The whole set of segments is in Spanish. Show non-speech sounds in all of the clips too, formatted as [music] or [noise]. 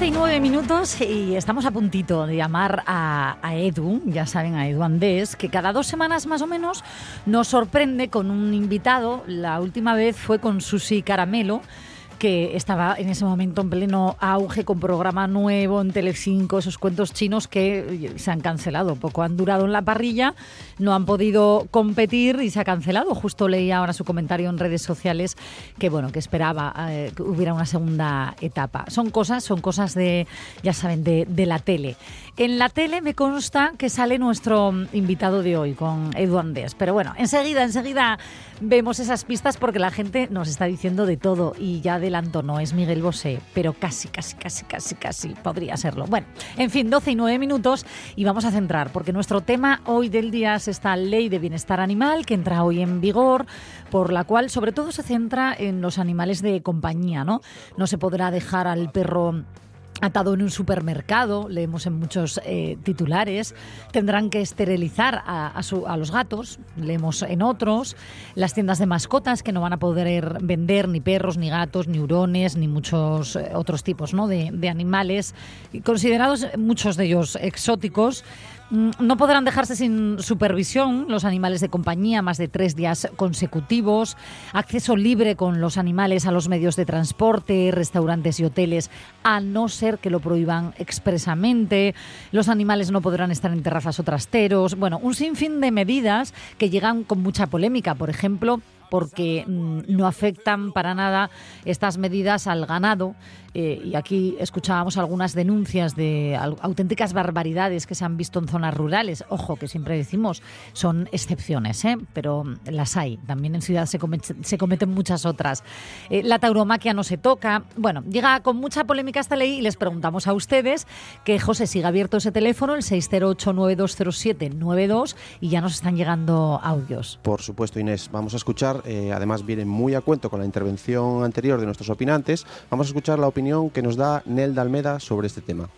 12 y 9 minutos y estamos a puntito de llamar a, Edu, ya saben, a Edu Andés, que cada dos semanas más o menos nos sorprende con un invitado. La última vez fue con Susi Caramelo que estaba en ese momento en pleno auge con programa nuevo en Telecinco, esos cuentos chinos que se han cancelado, poco han durado en la parrilla, no han podido competir y se ha cancelado. Justo leía ahora su comentario en redes sociales que bueno, que esperaba eh, que hubiera una segunda etapa. Son cosas, son cosas de, ya saben, de, de la tele. En la tele me consta que sale nuestro invitado de hoy con Edu Andés, pero bueno, enseguida, enseguida vemos esas pistas porque la gente nos está diciendo de todo y ya adelanto, no es Miguel Bosé, pero casi, casi, casi, casi, casi podría serlo. Bueno, en fin, 12 y 9 minutos y vamos a centrar porque nuestro tema hoy del día es esta ley de bienestar animal que entra hoy en vigor, por la cual sobre todo se centra en los animales de compañía, ¿no? No se podrá dejar al perro atado en un supermercado, leemos en muchos eh, titulares, tendrán que esterilizar a, a, su, a, los gatos, leemos en otros, las tiendas de mascotas que no van a poder vender ni perros, ni gatos, ni hurones, ni muchos eh, otros tipos ¿no? de, de animales, considerados muchos de ellos exóticos, no podrán dejarse sin supervisión los animales de compañía más de tres días consecutivos, acceso libre con los animales a los medios de transporte, restaurantes y hoteles, a no ser que lo prohíban expresamente. Los animales no podrán estar en terrazas o trasteros. Bueno, un sinfín de medidas que llegan con mucha polémica. Por ejemplo, porque mm, no afectan para nada estas medidas al ganado. Eh, y aquí escuchábamos algunas denuncias de auténticas barbaridades que se han visto en zonas rurales. Ojo, que siempre decimos, son excepciones, ¿eh? pero las hay. También en ciudad se, cometen, se cometen muchas otras. Eh, la tauromaquia no se toca. Bueno, llega con mucha polémica esta ley y les preguntamos a ustedes que José siga abierto ese teléfono, el 608-9207-92, y ya nos están llegando audios. Por supuesto, Inés. Vamos a escuchar, eh, además viene muy a cuento con la intervención anterior de nuestros opinantes, vamos a escuchar la opinión que nos da Nel Almeda sobre este tema.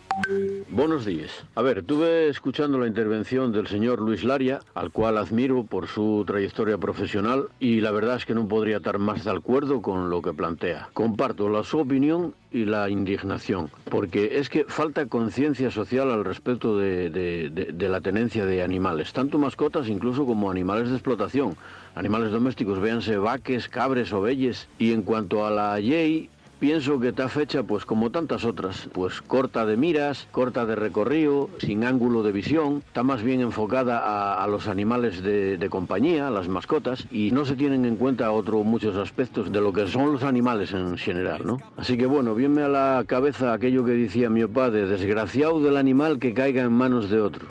Buenos días. A ver, tuve escuchando la intervención del señor Luis Laria, al cual admiro por su trayectoria profesional, y la verdad es que no podría estar más de acuerdo con lo que plantea. Comparto la su opinión y la indignación, porque es que falta conciencia social al respecto de, de, de, de la tenencia de animales, tanto mascotas incluso como animales de explotación animales domésticos, véanse vaques, cabres, ovelles. Y en cuanto a la ley, pienso que está fecha pues como tantas otras, pues corta de miras, corta de recorrido, sin ángulo de visión, está más bien enfocada a, los animales de, de, compañía, las mascotas, y no se tienen en cuenta otros muchos aspectos de lo que son los animales en general, ¿no? Así que bueno, viene a la cabeza aquello que decía mi padre, desgraciado del animal que caiga en manos de otro.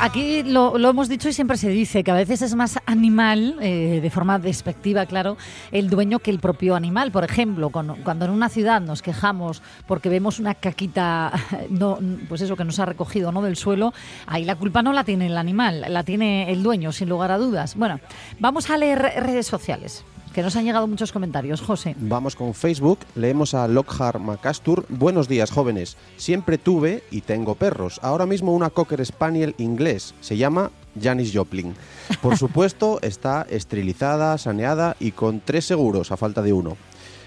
Aquí lo, lo, hemos dicho y siempre se dice que a veces es más animal, eh, de forma despectiva, claro, el dueño que el propio animal. Por ejemplo, cuando, cuando, en una ciudad nos quejamos porque vemos una caquita, [laughs] no, pues eso que nos ha recogido ¿no? del suelo, ahí la culpa no la tiene el animal, la tiene el dueño, sin lugar a dudas. Bueno, vamos a leer redes sociales. Que nos han llegado muchos comentarios, José. Vamos con Facebook, leemos a Lockhart Macastur. Buenos días, jóvenes. Siempre tuve y tengo perros. Ahora mismo una Cocker Spaniel inglés. Se llama Janis Joplin. Por [laughs] supuesto, está esterilizada, saneada y con tres seguros, a falta de uno.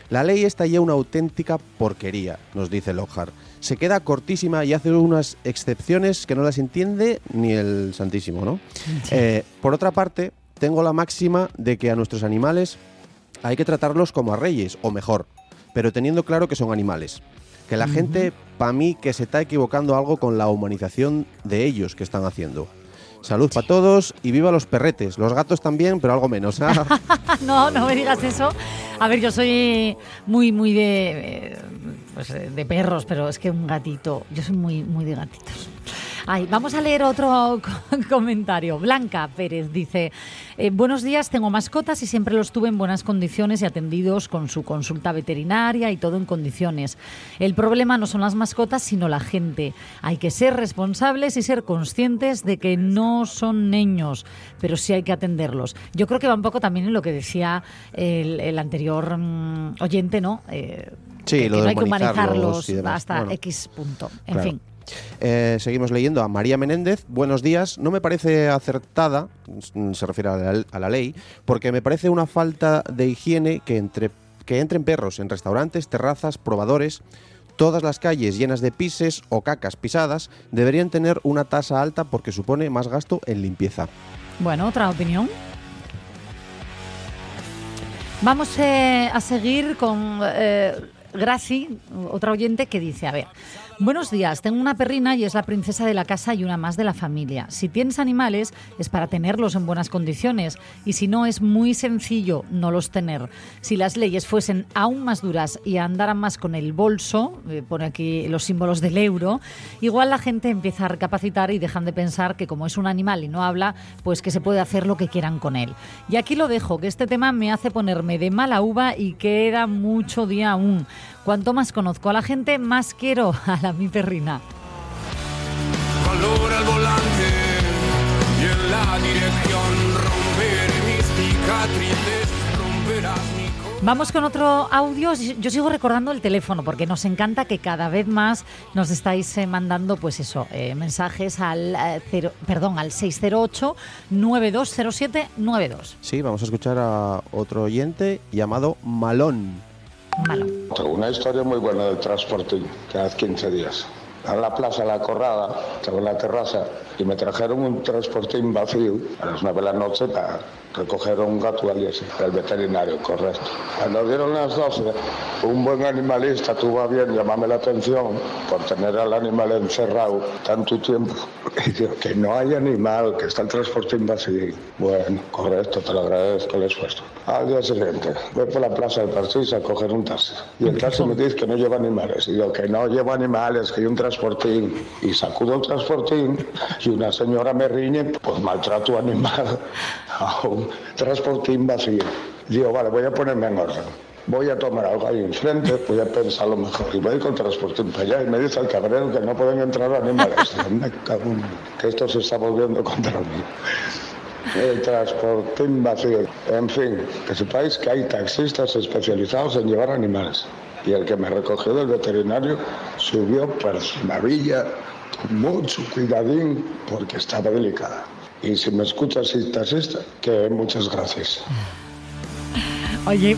La ley está ya una auténtica porquería, nos dice Lockhart. Se queda cortísima y hace unas excepciones que no las entiende ni el Santísimo, ¿no? Sí. Eh, por otra parte, tengo la máxima de que a nuestros animales hay que tratarlos como a reyes, o mejor, pero teniendo claro que son animales. Que la uh -huh. gente, para mí, que se está equivocando algo con la humanización de ellos que están haciendo. Salud para todos y viva los perretes. Los gatos también, pero algo menos. ¿eh? [laughs] [laughs] no, no me digas eso. A ver, yo soy muy, muy de, pues, de perros, pero es que un gatito, yo soy muy, muy de gatitos. Ay, vamos a leer otro [laughs] comentario. Blanca Pérez dice, eh, buenos días, tengo mascotas y siempre los tuve en buenas condiciones y atendidos con su consulta veterinaria y todo en condiciones. El problema no son las mascotas, sino la gente. Hay que ser responsables y ser conscientes de que no son niños, pero sí hay que atenderlos. Yo creo que va un poco también en lo que decía el, anterior mm, oyente, ¿no? Eh, sí, lo de no hay que humanizarlos hasta X punto. En fin. Eh, seguimos leyendo a María Menéndez. Buenos días. No me parece acertada, se refiere a la, ley, porque me parece una falta de higiene que, entre, que entren perros en restaurantes, terrazas, probadores. Todas las calles llenas de pises o cacas pisadas deberían tener una tasa alta porque supone más gasto en limpieza. Bueno, otra opinión. Vamos eh, a seguir con eh, otra oyente que dice, a ver, Buenos días, tengo una perrina y es la princesa de la casa y una más de la familia. Si tienes animales es para tenerlos en buenas condiciones y si no es muy sencillo no los tener. Si las leyes fuesen aún más duras y andaran más con el bolso, eh, pone aquí los símbolos del euro, igual la gente empieza a recapacitar y dejan de pensar que como es un animal y no habla, pues que se puede hacer lo que quieran con él. Y aquí lo dejo, que este tema me hace ponerme de mala uva y queda mucho día aún. Cuanto más conozco a la gente, más quiero a la mi perrina. volante y en la dirección mis cicatrices, Vamos con otro audio. Yo sigo recordando el teléfono porque nos encanta que cada vez más nos estáis eh, mandando, pues eso, eh, mensajes al eh, perdón, al 608 9207 92. Sí, vamos a escuchar a otro oyente llamado Malón. Tengo una historia muy buena de transporte hace 15 días. A la plaza La Corrada, estaba en la terraza y me trajeron un transportín vacío a las 9 de la noche para recoger un gato al el veterinario, correcto. Cuando dieron las 12, un buen animalista tuvo a bien llamarme la atención por tener al animal encerrado tanto tiempo. [laughs] Y digo, que no hay animal, que está el transportín vacío. Bueno, correcto, te lo agradezco el esfuerzo. Al día siguiente, voy por la plaza del París a coger un taxi. Y el taxi me dice que no lleva animales. Y yo, que no llevo animales, que hay un transportín. Y sacudo el transportín y una señora me riñe, pues maltrato animal a [laughs] un transportín vacío. Digo, vale, voy a ponerme en orden. Voy a tomar algo ahí enfrente, voy a pensar lo mejor. Y voy con el transportín para allá y me dice el cabrero que no pueden entrar animales. me cago que esto se está volviendo contra mí. El transportín vacío. En fin, que sepáis que hay taxistas especializados en llevar animales. Y el que me recogió del veterinario subió por maravilla mucho cuidadín porque estaba delicada. Y si me escuchas y taxista, que muchas gracias. [laughs] Oye,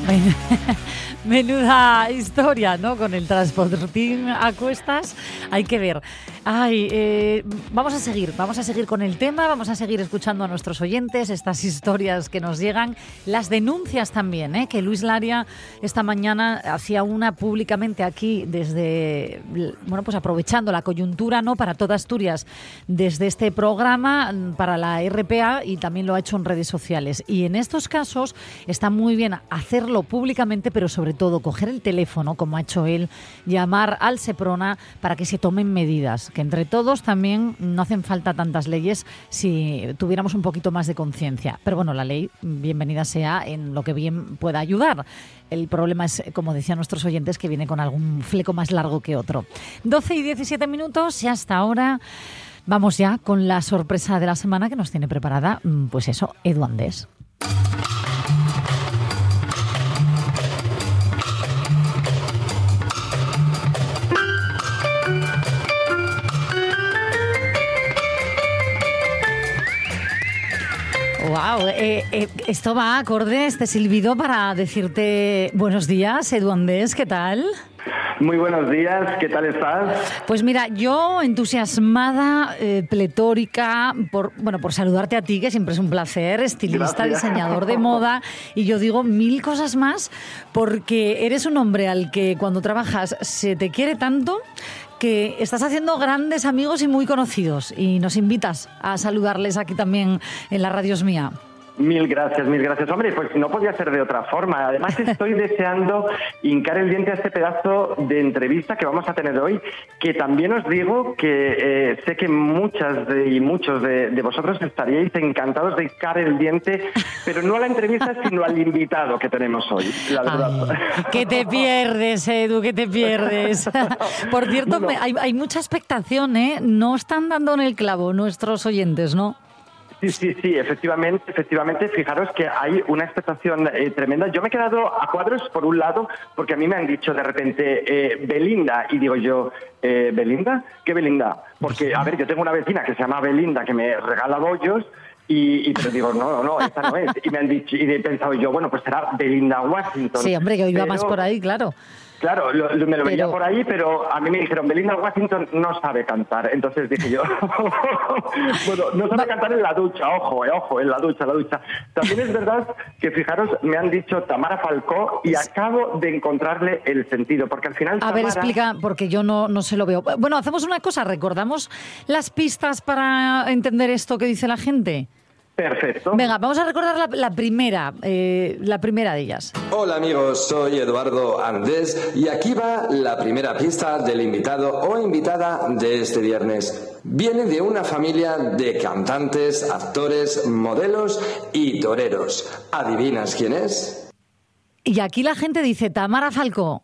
[laughs] menuda historia, ¿no? Con el transportín a cuestas, hay que ver. Ay, eh, vamos a seguir, vamos a seguir con el tema, vamos a seguir escuchando a nuestros oyentes, estas historias que nos llegan, las denuncias también, ¿eh? que Luis Laria esta mañana hacía una públicamente aquí desde, bueno, pues aprovechando la coyuntura, ¿no? Para toda Asturias, desde este programa, para la RPA y también lo ha hecho en redes sociales. Y en estos casos está muy bien hacerlo públicamente, pero sobre todo coger el teléfono, como ha hecho él, llamar al SEPRONA para que se tomen medidas que entre todos también no hacen falta tantas leyes si tuviéramos un poquito más de conciencia. Pero bueno, la ley, bienvenida sea en lo que bien pueda ayudar. El problema es, como decían nuestros oyentes, que viene con algún fleco más largo que otro. 12 y 17 minutos y hasta ahora vamos ya con la sorpresa de la semana que nos tiene preparada, mm, pues eso, Edu Andés. Wow, eh, eh, esto va acorde este silbido para decirte buenos días, Edu Andés, ¿qué tal? Muy buenos días, ¿qué tal estás? Pues mira, yo entusiasmada, eh, pletórica, por, bueno, por saludarte a ti, que siempre es un placer, estilista, diseñador de moda, y yo digo mil cosas más, porque eres un hombre al que cuando trabajas se te quiere tanto que estás haciendo grandes amigos y muy conocidos y nos invitas a saludarles aquí también en la Radios Mía. Mil gracias, mil gracias. Hombre, pues no podía ser de otra forma. Además, estoy [laughs] deseando hincar el diente a este pedazo de entrevista que vamos a tener hoy, que también os digo que eh, sé que muchas de, y muchos de, de vosotros estaríais encantados de hincar el diente, [laughs] pero no a la entrevista, sino al invitado que tenemos hoy, la verdad. Ay, [laughs] que te pierdes, Edu, que te pierdes. Por cierto, No. me- hay, hay mucha expectación, ¿eh? No están dando en el clavo nuestros oyentes, ¿no? Sí, sí, sí, efectivamente, efectivamente. Fijaros que hay una expectación eh, tremenda. Yo me he quedado a cuadros por un lado, porque a mí me han dicho de repente eh, Belinda, y digo yo, eh, ¿Belinda? ¿Qué Belinda? Porque, a ver, yo tengo una vecina que se llama Belinda que me regala bollos. Y, y pero digo, no, no, esta no es. Y me han dicho, y he pensado yo, bueno, pues será Belinda Washington. Sí, hombre, que Pero- más por ahí, claro. Claro, lo- lo- me lo veía Pero- por ahí, pero a mí me dijeron, Belinda Washington no sabe cantar. Entonces dije yo, [laughs] bueno, no sabe cantar en la ducha, ojo, eh, ojo, en la ducha, en la ducha. También es verdad que, fijaros, me han dicho Tamara Falcó y acabo de encontrarle el sentido, porque al final A ver, explica, porque yo no, no se lo veo. Bueno, hacemos una cosa, recordamos las pistas para entender esto que dice la gente. Perfecto. Venga, vamos a recordar la, la primera, eh, la primera de ellas. Hola amigos, soy Eduardo Andés y aquí va la primera pista del invitado o invitada de este viernes. Viene de una familia de cantantes, actores, modelos y toreros. ¿Adivinas quién es? Y aquí la gente dice Tamara Falcó.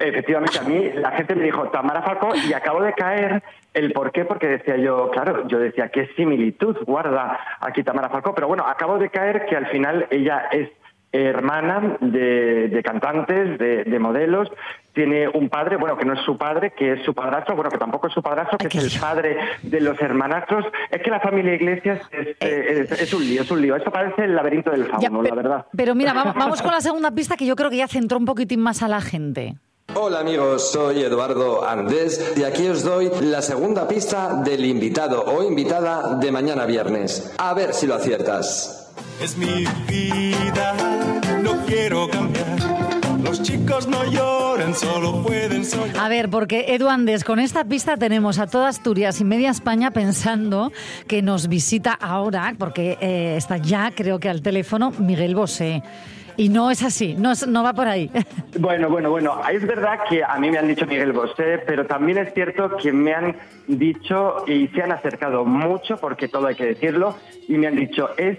Efectivamente, a mí la gente me dijo Tamara Falcó y acabo de caer el por qué, porque decía yo, claro, yo decía, qué similitud guarda aquí Tamara Falcó, pero bueno, acabo de caer que al final ella es hermana de, de cantantes, de, de modelos, tiene un padre, bueno, que no es su padre, que es su padrastro, bueno, que tampoco es su padrastro, que es el padre de los hermanastros. Es que la familia Iglesias es, eh, es- es un lío, es un lío. Esto parece el laberinto del Ya, fauno, la verdad. Pero mira, vamos, vamos con la segunda pista que yo creo que ya centró un poquitín más a la gente. Hola amigos, soy Eduardo Andés y aquí os doy la segunda pista del invitado o invitada de mañana viernes. A ver si lo aciertas. Es mi vida, no quiero cambiar. Los chicos no lloran, solo pueden soñar. A ver, porque Edu Andes, con esta pista tenemos a toda Asturias y media España pensando que nos visita ahora, porque eh, está ya, creo que al teléfono, Miguel Bosé. Y no es así, no, no va por ahí. [laughs] Bueno, bueno, bueno, es verdad que a mí me han dicho Miguel Bosé, pero también es cierto que me han dicho y se han acercado mucho, porque todo hay que decirlo, y me han dicho, es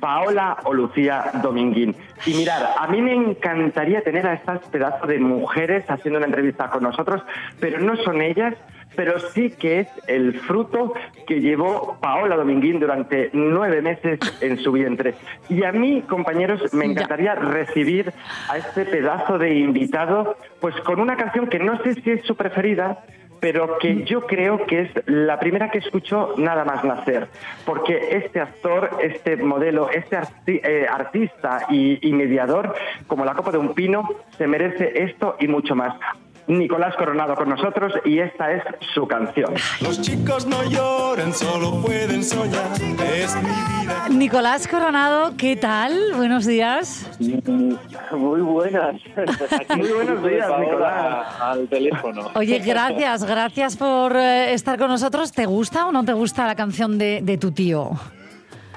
Paola o Lucía Dominguín. Y mirar, a mí me encantaría tener a estas pedazos de mujeres haciendo una entrevista con nosotros, pero no son ellas, pero sí que es el fruto que llevó Paola Dominguín durante nueve meses en su vientre. Y a mí, compañeros, me encantaría recibir a este pedazo de invitado, pues con una canción que no sé si es su preferida, pero que yo creo que es la primera que escucho nada más nacer, porque este actor, este modelo, este arti- eh, artista y, y mediador, como la copa de un pino, se merece esto y mucho más. Nicolás Coronado con nosotros y esta es su canción. Los chicos no lloran, solo pueden soñar. Es mi vida. Nicolás Coronado, ¿qué tal? Buenos días. Muy buenas. Aquí Muy buenos días, Nicolás. Al teléfono. Oye, gracias, gracias por eh, estar con nosotros. ¿Te gusta o no te gusta la canción de, de tu tío?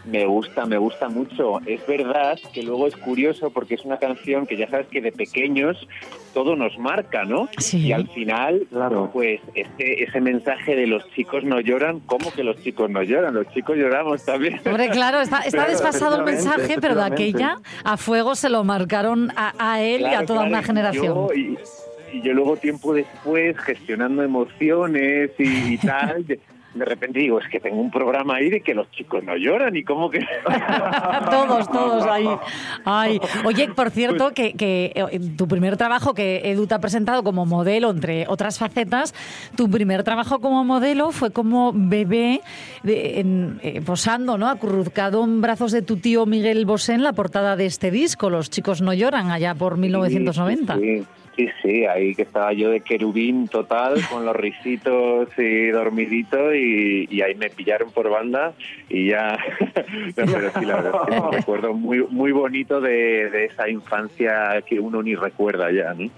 Me gusta, me gusta mucho. Es verdad que luego es curioso porque es una canción que ya sabes que de pequeños todo nos marca, ¿no? Sí. Y al final, Claro. pues este, ese mensaje de los chicos no lloran, ¿cómo que los chicos no lloran? Los chicos lloramos también. Hombre, claro, está, está Claro, desfasado el mensaje, pero de aquella a fuego se lo marcaron a, a él y a toda claro, una y generación. yo- y, y yo luego tiempo después, gestionando emociones y, y tal, [laughs] de, repente digo, es que tengo un programa ahí de que los chicos no lloran y cómo que... [laughs] todos, todos ahí. Ay. Oye, por cierto, que, que, eh, tu primer trabajo que Edu te ha presentado como modelo, entre otras facetas, tu primer trabajo como modelo fue como bebé de- en- eh, posando, ¿no? Acurrucado en brazos de tu tío Miguel Bosé en la portada de este disco, Los chicos no lloran, allá por 1990. Sí, sí, sí, ahí que estaba yo de querubín total, [laughs] con los risitos y dormidito, y, y ahí me pillaron por banda y ya... [laughs] No, pero sí, la verdad es que es un [laughs] recuerdo muy, muy bonito de, de esa infancia que uno ni recuerda ya, ¿no?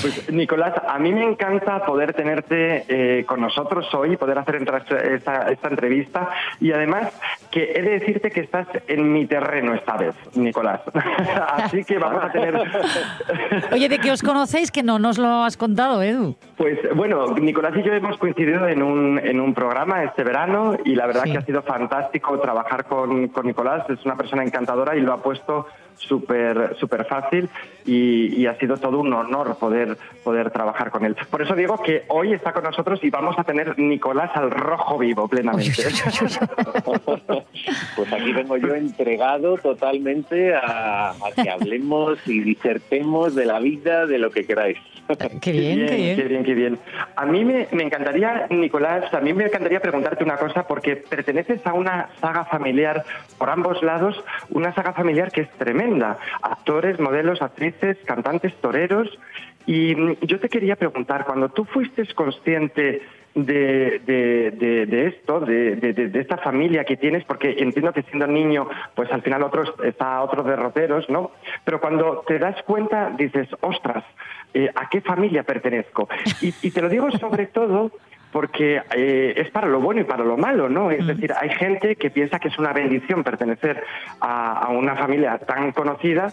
Pues Nicolás, a mí me encanta poder tenerte eh, con nosotros hoy, poder hacer esta, esta entrevista y además que he de decirte que estás en mi terreno esta vez, Nicolás. Así que vamos a tener... Oye, ¿de qué os conocéis que no nos lo has contado, Edu? Pues bueno, Nicolás y yo hemos coincidido en un, en un programa este verano y la verdad Sí. que ha sido fantástico trabajar con, con Nicolás. Es una persona encantadora y lo ha puesto súper súper fácil y, y ha sido todo un honor poder, poder trabajar con él. Por eso digo que hoy está con nosotros y vamos a tener Nicolás al rojo vivo plenamente. [laughs] Pues aquí vengo yo entregado totalmente a, a que hablemos y disertemos de la vida, de lo que queráis. [laughs] Qué bien, qué bien. Qué bien, qué bien. A mí me, me encantaría, Nicolás, a mí me encantaría preguntarte una cosa porque perteneces a una saga familiar por ambos lados, una saga familiar que es tremenda. Actores, modelos, actrices, cantantes, toreros. Y mm, yo te quería preguntar, cuando tú fuiste consciente de, esto, de, esta familia que tienes, porque entiendo que siendo niño, pues al final otros, está a otros derroteros, ¿no? Pero cuando te das cuenta, dices, ostras, eh, ¿a qué familia pertenezco? Y te lo digo sobre todo porque eh, es para lo bueno y para lo malo, ¿no? Es decir, hay gente que piensa que es una bendición pertenecer a, a una familia tan conocida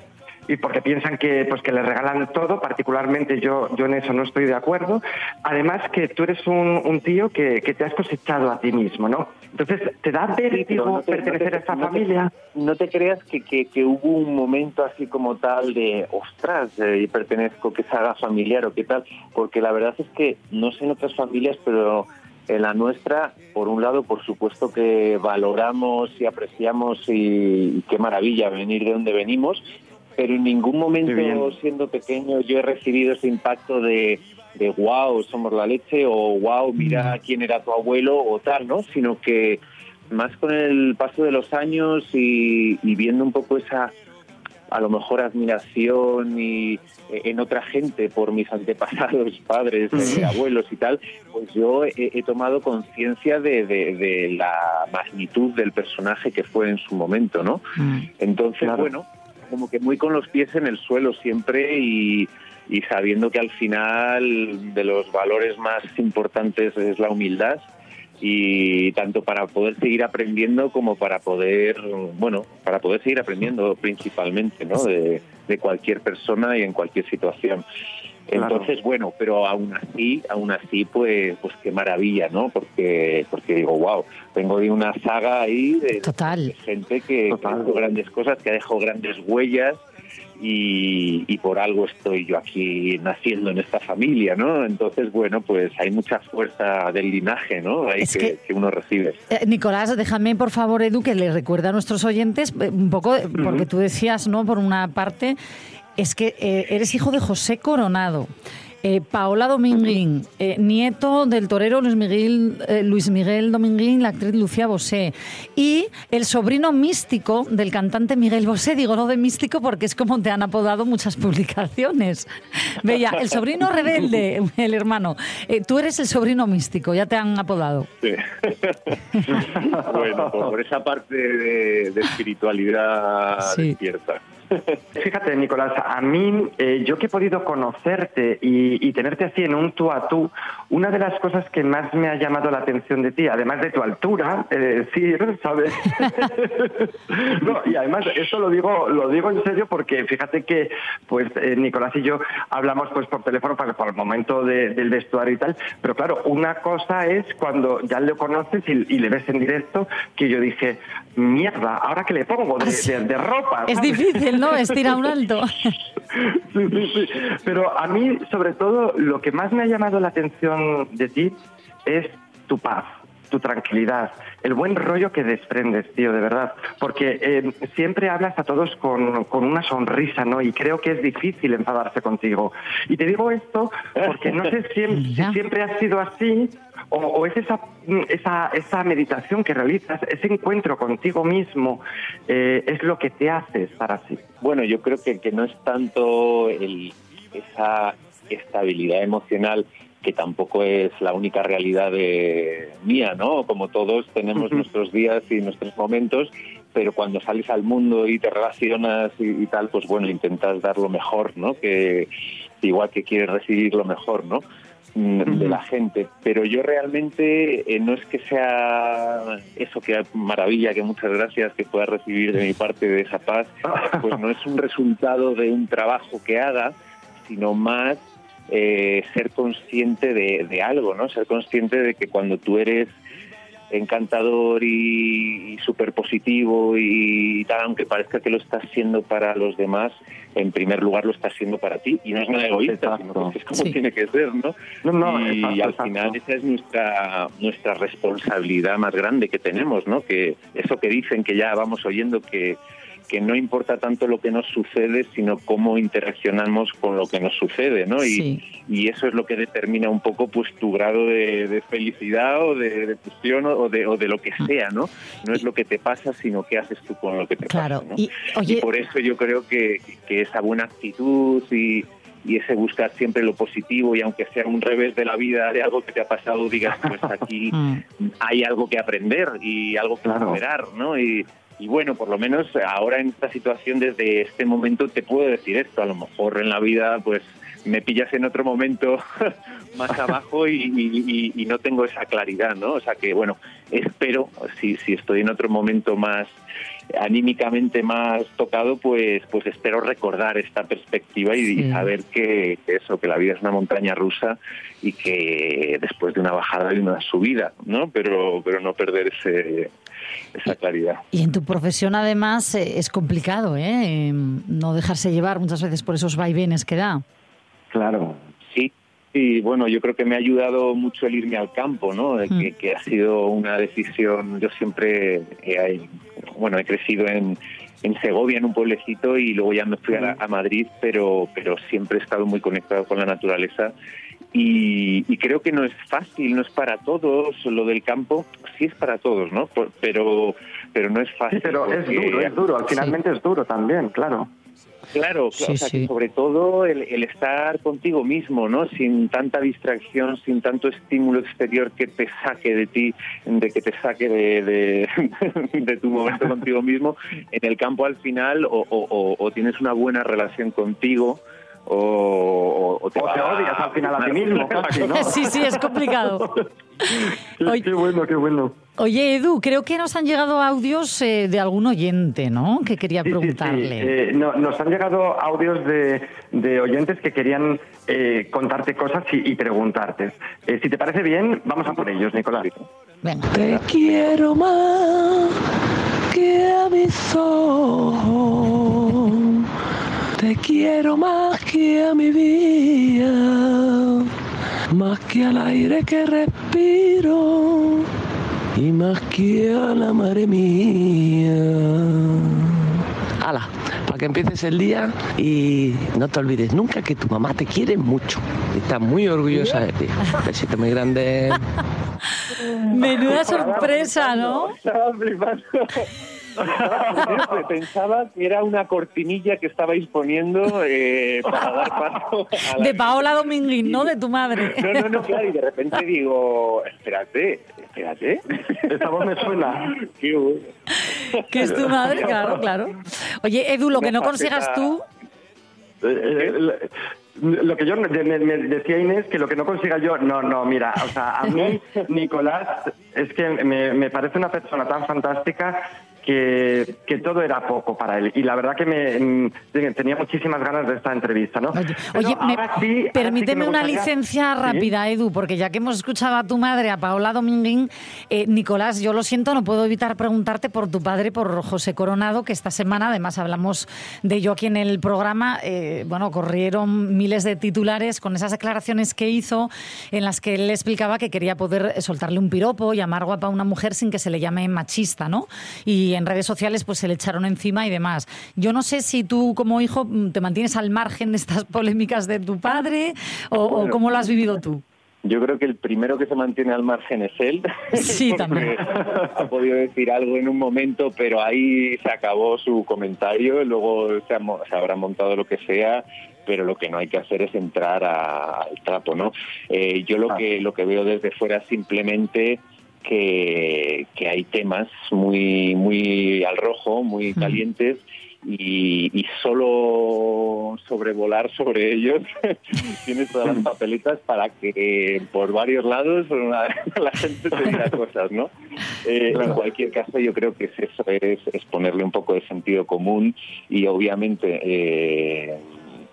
y porque piensan que pues que le regalan todo, particularmente yo yo en eso no estoy de acuerdo. Además que tú eres un, un tío que, que te has cosechado a ti mismo, ¿no? Entonces, ¿te da vértigo no te- pertenecer no te- a esta no te- familia? No te creas que, que, que hubo un momento así como tal de, ostras, eh, pertenezco, que saga familiar o qué tal, porque la verdad es que no sé en otras familias, pero en la nuestra, por un lado, por supuesto que valoramos y apreciamos y, y qué maravilla venir de donde venimos, pero en ningún momento, siendo pequeño, yo he recibido ese impacto de, de wow, somos la leche, o wow, mira quién era tu abuelo, o tal, ¿no? Sino que más con el paso de los años y, y viendo un poco esa, a lo mejor, admiración y eh, en otra gente por mis antepasados, [laughs] padres, eh, Sí. abuelos y tal, pues yo he, he tomado conciencia de, de- de la magnitud del personaje que fue en su momento, ¿no? Mm. Entonces, Claro. bueno, como que muy con los pies en el suelo siempre y, y sabiendo que al final de los valores más importantes es la humildad y tanto para poder seguir aprendiendo como para poder, bueno, para poder seguir aprendiendo principalmente, ¿no? De, de cualquier persona y en cualquier situación. Claro. Entonces, bueno, pero aún así, aún así, pues, pues qué maravilla, ¿no? Porque, porque digo, wow, vengo de una saga ahí de, Total. de gente que, que ha hecho grandes cosas, que ha dejado grandes huellas y, y por algo estoy yo aquí naciendo en esta familia, ¿no? Entonces, bueno, pues hay mucha fuerza del linaje, ¿no? Ahí Es que, que- que uno recibe. Eh, Nicolás, déjame por favor, Edu, que le recuerde a nuestros oyentes eh, un poco, eh, porque tú decías, ¿no? Por una parte, es que eh, eres hijo de José Coronado. eh, Paola Dominguín, eh, nieto del torero Luis Miguel, eh, Luis Miguel Dominguín, la actriz Lucía Bosé, y el sobrino místico del cantante Miguel Bosé. Digo no de místico porque es como te han apodado muchas publicaciones. Veía, el sobrino rebelde, el hermano. Tú eres el sobrino místico, ya te han apodado. Sí. [laughs] bueno, por, por esa parte de, de espiritualidad Sí. despierta. Fíjate, Nicolás, a mí, eh, yo que he podido conocerte y, y tenerte así en un tú a tú, una de las cosas que más me ha llamado la atención de ti, además de tu altura, eh, sí, [laughs] ¿sabes? no, y además, eso lo digo, lo digo en serio porque fíjate que, pues, eh, Nicolás y yo hablamos pues por teléfono para, por el momento de- del vestuario y tal, pero claro, una cosa es cuando ya lo conoces y, y le ves en directo, que yo dije, mierda, ¿ahora qué le pongo de, Ah, sí. de- de ropa? Es difícil, ¿no? Estira un alto. [laughs] Sí, sí, sí. Pero a mí, sobre todo, lo que más me ha llamado la atención de ti es tu paz, tu tranquilidad, el buen rollo que desprendes, tío, de verdad. Porque eh, siempre hablas a todos con, con una sonrisa, ¿no? Y creo que es difícil enfadarse contigo. Y te digo esto porque no sé si, [laughs] si Mira. siempre has sido así o, o es esa, esa, esa meditación que realizas, ese encuentro contigo mismo, eh, es lo que te hace estar así. Bueno, yo creo que, que no es tanto el- esa estabilidad emocional que tampoco es la única realidad de, mía, ¿no? Como todos tenemos nuestros días y nuestros momentos, pero cuando sales al mundo y te relacionas y, y tal, pues bueno, intentas dar lo mejor, ¿no? Que, igual que quieres recibir lo mejor, ¿no? Mm, de la gente, pero yo realmente eh, no es que sea eso que maravilla, que muchas gracias que pueda recibir de mi parte de esa paz, pues no es un resultado de un trabajo que haga, sino más eh, ser consciente de, de algo, ¿no? Ser consciente de que cuando tú eres encantador y, súper positivo y tal, aunque parezca que lo estás siendo para los demás, en primer lugar lo estás siendo para ti. Y no es nada egoísta, sino que es como tiene que ser, ¿no? y al final esa es nuestra, nuestra responsabilidad más grande que tenemos, ¿no? Que eso que dicen que ya vamos oyendo que que no importa tanto lo que nos sucede, sino cómo interaccionamos con lo que nos sucede, ¿no? Y, y eso es lo que determina un poco pues tu grado de, felicidad o de depresión o de, o de lo que mm. sea, ¿no? No es lo que te pasa, sino qué haces tú con lo que te pasa. ¿no? Y, y por eso yo creo que, que esa buena actitud y, y ese buscar siempre lo positivo y aunque sea un revés de la vida de algo que te ha pasado digas pues [laughs] aquí mm. hay algo que aprender y algo que superar no y, y bueno, por lo menos ahora en esta situación, desde este momento, te puedo decir esto. A lo mejor en la vida, pues me pillas en otro momento [laughs] más abajo y, no tengo esa claridad, ¿no? O sea que, bueno, espero, si, si estoy en otro momento más anímicamente más tocado, pues, pues espero recordar esta perspectiva y, saber que, eso, que la vida es una montaña rusa y que después de una bajada hay una subida, ¿no? Pero, pero no perder ese, esa claridad. Y en tu profesión además eh, es complicado, ¿eh? No dejarse llevar muchas veces por esos vaivenes que da. Claro, sí. Y bueno, yo creo que me ha ayudado mucho el irme al campo, ¿no? Mm. Que, ha sido una decisión, yo siempre, he, bueno, he crecido en, en Segovia, en un pueblecito, y luego ya me fui a, a, Madrid, pero, pero siempre he estado muy conectado con la naturaleza y, creo que no es fácil, no es para todos lo del campo, sí es para todos, ¿no? pero pero no es fácil. pero es duro, es duro, al finalmente es duro también, claro. Claro, o sea, que sobre todo el, estar contigo mismo, ¿no? Sin tanta distracción, sin tanto estímulo exterior que te saque de ti, de que te saque de, de, [laughs] tu momento contigo mismo. En el campo al final o, o tienes una buena relación contigo, o, te, odias al final a ti mismo. [laughs] Sí, sí, es complicado. qué bueno, qué bueno. Oye, Edu, creo que nos han llegado audios eh, de algún oyente, ¿no? Que quería preguntarle. Eh, nos han llegado audios de, oyentes que querían eh, contarte cosas y, preguntarte. si te parece bien, vamos a por ellos, Nicolás. Venga. Te quiero más que a mis ojos te quiero más que a mi vida, más que al aire que respiro y más que a la madre mía. Hala, para que empieces el día y no te olvides nunca que tu mamá te quiere mucho. Está muy orgullosa de ti. Besito muy grande. [laughs] Menuda sorpresa, ¿no? Pensaba que era una cortinilla que estabais poniendo eh, para dar paso a la... De Paola Dominguín, ¿no? De tu madre. No, no, no, claro, y de repente digo, espérate, espérate. Esta voz me suena. Qué bueno. Que es tu madre, claro, claro. Oye, Edu, lo que no consigas tú... Eh, eh, lo que yo me, decía Inés que lo que no consiga yo no no mira o sea a mí [laughs] Nicolás es que me, me parece una persona tan fantástica que, que, todo era poco para él. Y la verdad que me, mm, tenía muchísimas ganas de esta entrevista, ¿no? Oye, permíteme una licencia rápida, Edu, porque ya que hemos escuchado a tu madre, a Paola Dominguín, eh, Nicolás, yo lo siento, no puedo evitar preguntarte por tu padre, por José Coronado, que esta semana, además hablamos de ello aquí en el programa, eh, bueno, corrieron miles de titulares con esas declaraciones que hizo en las que él explicaba que quería poder soltarle un piropo, llamar guapa a una mujer sin que se le llame machista, ¿no? Y en redes sociales pues se le echaron encima y demás. Yo no sé si tú como hijo mm, te mantienes al margen de estas polémicas de tu padre o, cómo lo has vivido tú. Yo creo que el primero que se mantiene al margen es él. Sí, también. [laughs] Ha podido decir algo en un momento, pero ahí se acabó su comentario. Luego se, habrá montado lo que sea, pero lo que no hay que hacer es entrar al trapo, ¿no? Eh, yo lo ah. que lo que veo desde fuera simplemente que, hay temas muy, muy al rojo, muy calientes y, y solo sobrevolar sobre ellos [laughs] tienes todas las papeletas para que por varios lados una- [laughs] la gente te diga cosas, ¿no? Eh, en cualquier caso, yo creo que es eso, es, es ponerle un poco de sentido común y obviamente eh,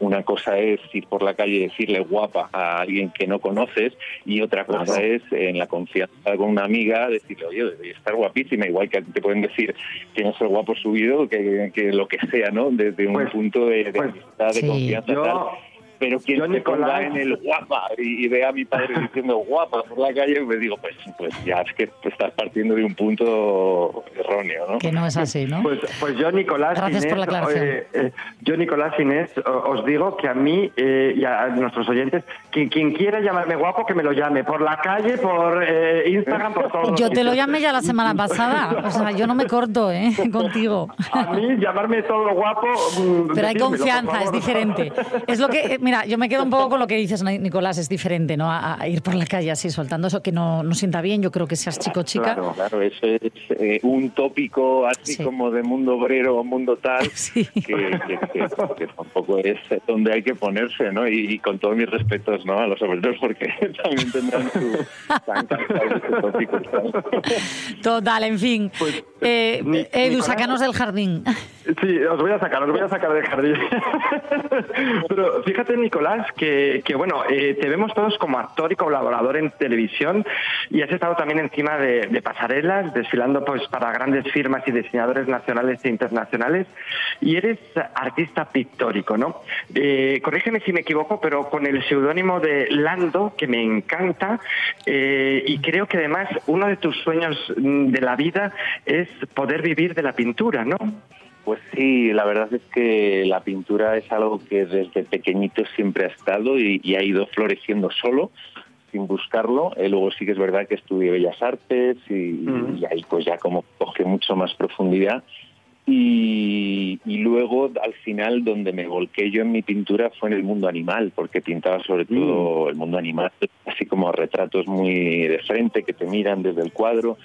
una cosa es ir por la calle y decirle guapa a alguien que no conoces y otra cosa es en la confianza con una amiga decirle, oye, debe estar guapísima, igual que a ti te pueden decir tienes el guapo subido, que, que lo que sea, ¿no? Desde un Pues- punto de, de pues, amistad, de sí. confianza, Yo- tal. Pero quien se ponga en el guapa y, y ve a mi padre diciendo guapa por la calle, me digo, pues, pues ya es que te estás partiendo de un punto erróneo, ¿no? Que no es así, ¿no? Pues, pues yo, Nicolás Gracias Inés, por la aclaración. eh, eh, yo, Nicolás Inés, os digo que a mí eh, y a nuestros oyentes, quien, quien quiera llamarme guapo, que me lo llame. Por la calle, por eh, Instagram, por todo. Yo te lo llamé ya la semana pasada. O sea, yo no me corto, ¿eh? [laughs] Contigo. A mí, llamarme todo guapo. mm, Pero hay confianza, es diferente. Es lo que, [laughs] mira, yo me quedo un poco con lo que dices, Ni- Nicolás, es diferente, ¿no? A, a ir por la calle así soltando eso que no, no sienta bien. Yo creo que seas chico chica. Claro, claro, eso es eh, un tópico así Sí. como de mundo obrero o mundo tal, [laughs] Sí. que, que- que- que tampoco es donde hay que ponerse, ¿no? Y, y con todos mis respetos, ¿no? A los obreros, porque [laughs] también tendrán su tan tópico. Total, en fin. Pues, Eh, Edu, sácanos del jardín. Sí, os voy a sacar, os voy a sacar del jardín. [laughs] Pero fíjate, Nicolás, que, que bueno, eh, te vemos todos como actor y colaborador en televisión y has estado también encima de, de pasarelas, desfilando pues para grandes firmas y diseñadores nacionales e internacionales y eres artista pictórico, ¿no? Eh, corrígeme si me equivoco, pero con el seudónimo de Lando, que me encanta, eh, y creo que además uno de tus sueños mm, de la vida es poder vivir de la pintura, ¿no? Pues sí, la verdad es que la pintura es algo que desde pequeñito siempre ha estado y, y ha ido floreciendo solo, sin buscarlo. Eh, luego sí que es verdad que estudié Bellas Artes y, ahí pues ya como coge mucho más profundidad. Y, y luego al final donde me volqué yo en mi pintura fue en el mundo animal, porque pintaba sobre todo el mundo animal, así como retratos muy de frente que te miran desde el cuadro.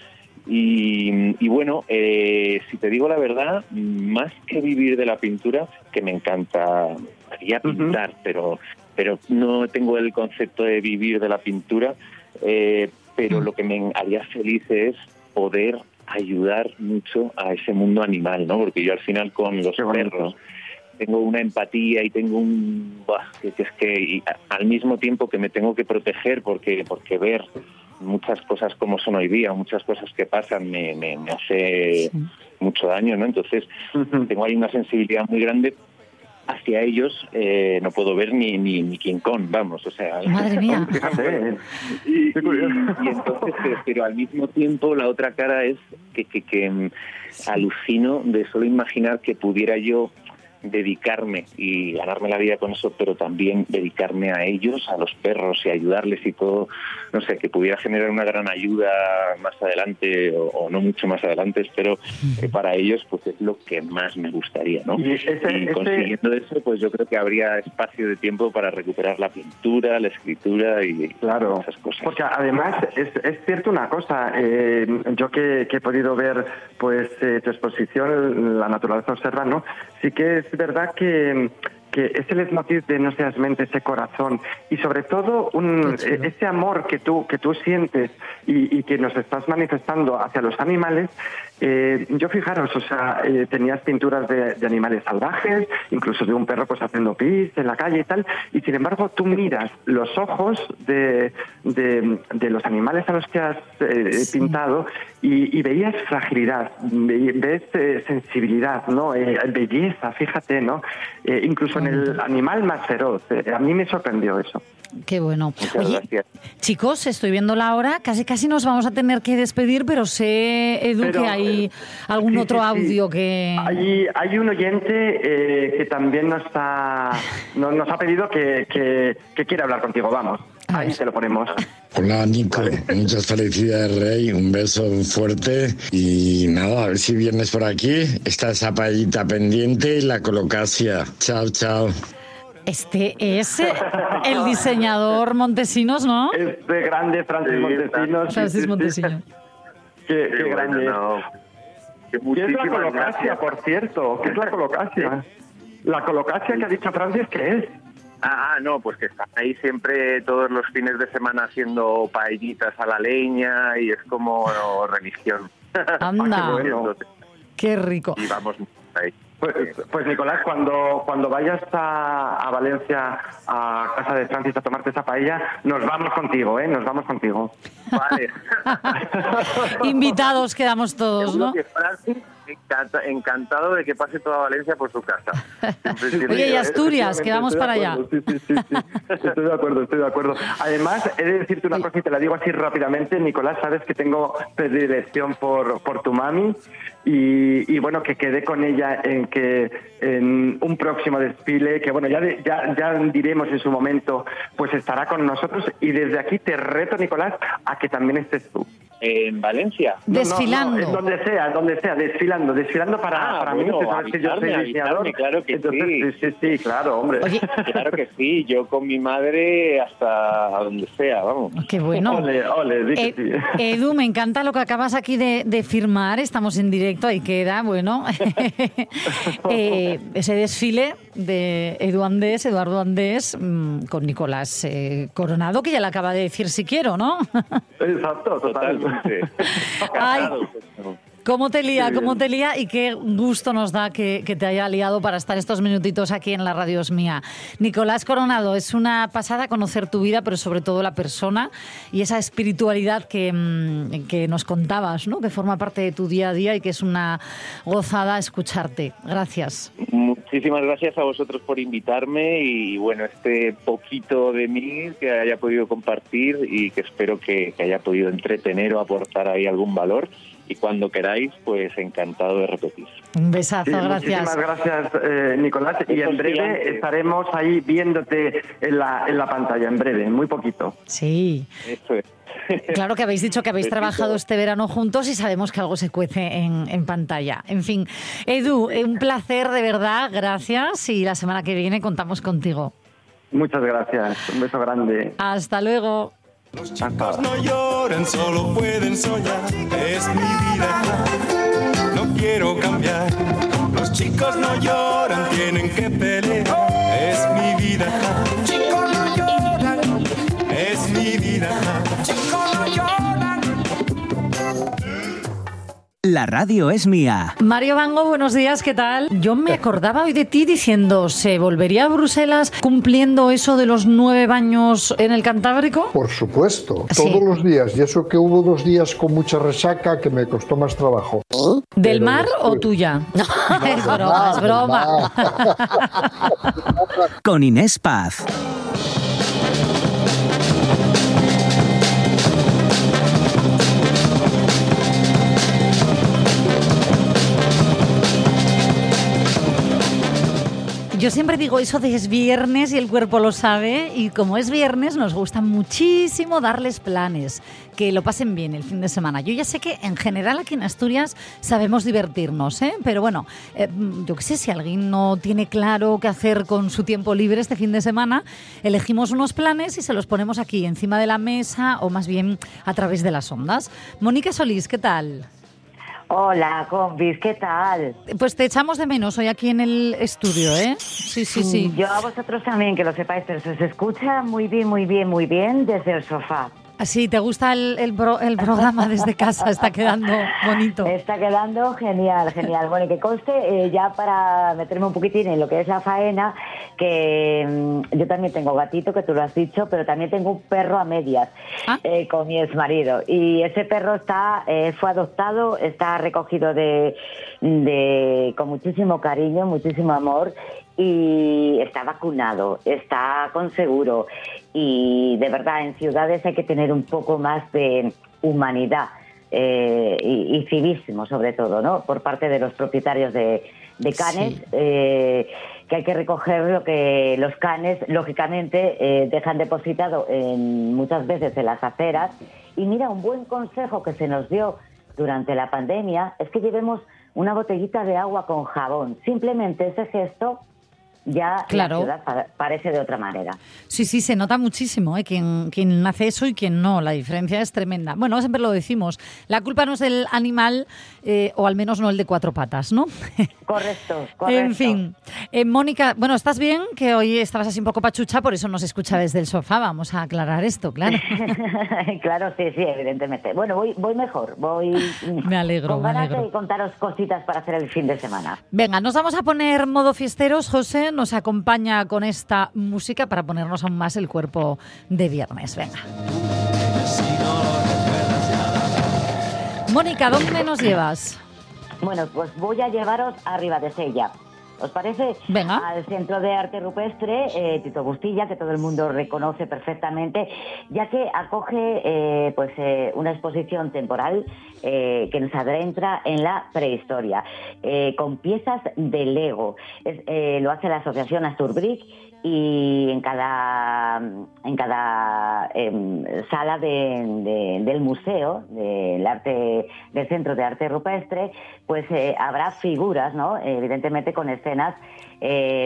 Y, y bueno, eh, si te digo la verdad, más que vivir de la pintura, que me encanta, haría pintar, pero, pero no tengo el concepto de vivir de la pintura, eh, pero lo que me haría feliz es poder ayudar mucho a ese mundo animal, ¿no? Porque yo al final con los perros tengo una empatía y tengo un que, es que y al mismo tiempo que me tengo que proteger porque porque ver muchas cosas como son hoy día muchas cosas que pasan me, me, me hace mucho daño no entonces tengo ahí una sensibilidad muy grande hacia ellos eh, no puedo ver ni, ni ni King Kong vamos o sea Madre [laughs] mía. [laughs] Y, Qué curioso. y- y entonces, pero, pero al mismo tiempo la otra cara es que, que, que, mm, alucino de solo imaginar que pudiera yo dedicarme y ganarme la vida con eso, pero también dedicarme a ellos, a los perros y ayudarles y todo, no sé, que pudiera generar una gran ayuda más adelante o, o no mucho más adelante, pero que para ellos pues es lo que más me gustaría, ¿no? Y ese- y ese- consiguiendo eso, pues yo creo que habría espacio de tiempo para recuperar la pintura, la escritura y Claro, esas cosas. porque además es, es cierto una cosa, eh, yo que, que he podido ver pues eh, tu exposición, La naturaleza observa, ¿no? Sí que es verdad que, que es el leitmotiv de No seas mente, ese corazón y sobre todo un, eh, ese amor que tú, que tú sientes y, y que nos estás manifestando hacia los animales. eh, yo fijaros, o sea, eh, tenías pinturas de, de animales salvajes, incluso de un perro pues haciendo pis en la calle y tal, y sin embargo tú miras los ojos de, de, de los animales a los que has eh, pintado y, y veías fragilidad, ve- ves eh, sensibilidad, ¿no? Eh, belleza, fíjate, ¿no? Incluso el animal más feroz. eh, a mí me sorprendió eso. Qué bueno. Muchas Oye, gracias. chicos, estoy viendo la hora, casi casi nos vamos a tener que despedir, pero sé, Edu, Pero, que hay algún sí, otro sí, sí. audio que... Hay, hay un oyente eh, que también nos ha, no- nos ha pedido que, que, que quiere hablar contigo. Vamos, ahí te lo ponemos. Hola Nico, muchas felicidades Rey, un beso fuerte y nada, a ver si vienes por aquí, está esa paellita pendiente y la colocasia. Chao, chao. Este es eh, el diseñador Montesinos, ¿no? Este grande Francis Sí, Montesinos. Francis. Montesinos. Qué, qué Qué bueno, grande. no. ¿Qué es la gracias. por cierto? ¿Qué es la colocacia? La colocacia que ha dicho Francis, ¿qué es? Ah, ah, no, pues que están ahí siempre todos los fines de semana haciendo paellitas a la leña y es como religión. [laughs] Anda. bueno. Qué rico. Y vamos ahí. Pues, pues, Nicolás, cuando, cuando vayas a, a Valencia, a casa de Francis, a tomarte esa paella, nos vamos contigo, ¿eh? Nos vamos contigo. Vale. [laughs] Invitados quedamos todos, Seguro ¿no? que Francis encanta- encantado de que pase toda Valencia por su casa. [laughs] Oye, y Asturias, que vamos para allá. acuerdo, Sí, sí, sí, sí. Estoy de acuerdo, estoy de acuerdo. Además, he de decirte una cosa y te la digo así rápidamente. Nicolás, sabes que tengo predilección por, por tu mami y, y bueno, que quedé con ella en que en un próximo desfile, que bueno, ya, de- ya, ya diremos en su momento, pues estará con nosotros y desde aquí te reto, Nicolás, a que también estés tú. En Valencia. No, no, Desfilando. No, donde sea, donde sea, desfilando, desfilando para, Ah, para bueno, mí, que sabes que yo soy avisarme, diseñador. avisarme, claro que Entonces, sí. sí, sí, sí, claro, hombre. Claro que sí, yo con mi madre hasta donde sea, vamos. Qué bueno. Ole, ole, di que Ed- sí. Edu, me encanta lo que acabas aquí de, de firmar. Estamos en directo, ahí queda, bueno. [laughs] Eh, ese desfile de Edu Andés, Eduardo Andés, mm, con Nicolás eh, Coronado, que ya le acaba de decir si quiero, ¿no? [laughs] Exacto, total. Totalmente. Ay, Casado. ¿Cómo te lía, cómo te lía y qué gusto nos da que, que te haya liado para estar estos minutitos aquí en la radio es mía. Nicolás Coronado, es una pasada conocer tu vida, pero sobre todo la persona y esa espiritualidad que, mm, que nos contabas, ¿no? que forma parte de tu día a día y que es una gozada escucharte. Gracias. Muchísimas gracias a vosotros por invitarme y bueno, este poquito de mí que haya podido compartir y que espero que, que haya podido entretener o aportar ahí algún valor. Y cuando queráis, pues encantado de repetir. Un besazo, Sí, gracias. Muchísimas gracias, eh, Nicolás. Y en breve estaremos ahí viéndote en la, en la pantalla, en breve, muy poquito. Sí. Eso es. Claro que habéis dicho que habéis trabajado este verano juntos y sabemos que algo se cuece en, en pantalla. En fin, Edu, eh, un placer de verdad, gracias y la semana que viene contamos contigo. Muchas gracias. Un beso grande. Hasta luego. Los chicos no lloran, solo pueden soñar. Es mi vida, no quiero cambiar. Los chicos no lloran, tienen que pelear. Es mi vida, chicos no lloran. Es mi vida, chicos no lloran. La radio es mía. Mario Vango, buenos días, ¿qué tal? Yo me acordaba hoy de ti diciendo, ¿se volvería a Bruselas cumpliendo eso de los nueve baños en el Cantábrico? Por supuesto, Sí. todos los días. Y eso que hubo dos días con mucha resaca que me costó más trabajo. ¿Del Pero mar o tuya? [laughs] es del broma, mar, es broma. [laughs] Con Inés Paz. Yo siempre digo eso de es viernes y el cuerpo lo sabe y como es viernes nos gusta muchísimo darles planes, que lo pasen bien el fin de semana. Yo ya sé que en general aquí en Asturias sabemos divertirnos, ¿eh? pero bueno, eh, yo qué sé, si alguien no tiene claro qué hacer con su tiempo libre este fin de semana, elegimos unos planes y se los ponemos aquí encima de la mesa o más bien a través de las ondas. Mónica Solís, ¿qué tal? Hola, compis, ¿qué tal? Pues te echamos de menos hoy aquí en el estudio, ¿eh? Sí, sí, sí. Yo a vosotros también, que lo sepáis, pero se os escucha muy bien, muy bien, muy bien desde el sofá. Así, ¿te gusta el, el, pro- el programa desde casa? Está quedando bonito. Está quedando genial, genial. Bueno, y que conste, eh, ya para meterme un poquitín en lo que es la faena, que mm, yo también tengo gatito, que tú lo has dicho, pero también tengo un perro a medias eh, con mi exmarido. Y ese perro está eh, fue adoptado, está recogido de, de con muchísimo cariño, muchísimo amor y está vacunado, está con seguro y de verdad en ciudades hay que tener un poco más de humanidad eh, y, y civismo sobre todo, ¿no? Por parte de los propietarios de, de canes. Sí. eh, que hay que recoger lo que los canes, lógicamente, eh, dejan depositado en, muchas veces en las aceras. Y mira, un buen consejo que se nos dio durante la pandemia es que llevemos una botellita de agua con jabón. Simplemente ese gesto ya Claro. la ciudad pa- parece de otra manera. Sí, sí, se nota muchísimo, ¿eh? Quien, quien hace eso y quien no. La diferencia es tremenda. Bueno, siempre lo decimos. La culpa no es del animal, eh, o al menos no el de cuatro patas, ¿no? Correcto, [laughs] correcto. En fin. Eh, Mónica, bueno, ¿estás bien? Que hoy estabas así un poco pachucha, por eso nos escucha desde el sofá. Vamos a aclarar esto, claro. [laughs] claro, sí, sí, evidentemente. Bueno, voy, voy mejor, voy [laughs] Me alegro, con me ganas alegro. de contaros cositas para hacer el fin de semana. Venga, nos vamos a poner modo fiesteros. José nos acompaña con esta música para ponernos aún más el cuerpo de viernes. Venga. Mónica, ¿dónde nos llevas? Bueno, pues voy a llevaros arriba de Sella. ¿Os parece? Venga. Al Centro de Arte Rupestre, eh, Tito Bustilla, que todo el mundo reconoce perfectamente, ya que acoge eh, pues eh, una exposición temporal eh, que nos adentra en la prehistoria, eh, con piezas de Lego. Eh, lo hace la Asociación Asturbrick y en cada en cada em, sala de- de- del museo del arte del centro de arte rupestre pues habrá figuras no evidentemente con escenas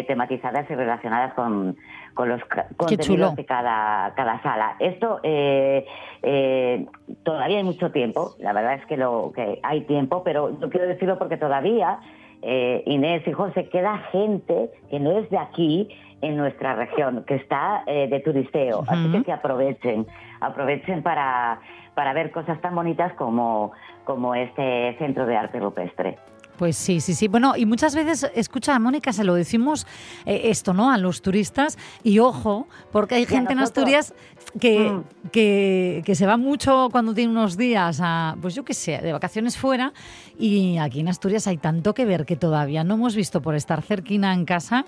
tematizadas y relacionadas con, con los contenidos de cada, cada sala esto eh, eh, todavía hay mucho tiempo la verdad es que lo que hay tiempo pero yo quiero decirlo porque todavía eh, Inés y José, queda gente que no es de aquí, en nuestra región, que está eh, de turisteo. Así que que aprovechen, aprovechen para, para ver cosas tan bonitas como, como este centro de arte rupestre. Pues sí, sí, sí. Bueno, y muchas veces, escucha, Mónica, se lo decimos eh, esto, ¿no? A los turistas. Y ojo, porque hay gente en. Asturias que, Mm. que, que se va mucho cuando tiene unos días a, pues yo qué sé, de vacaciones fuera. Y aquí en Asturias hay tanto que ver que todavía no hemos visto por estar cerquina en casa.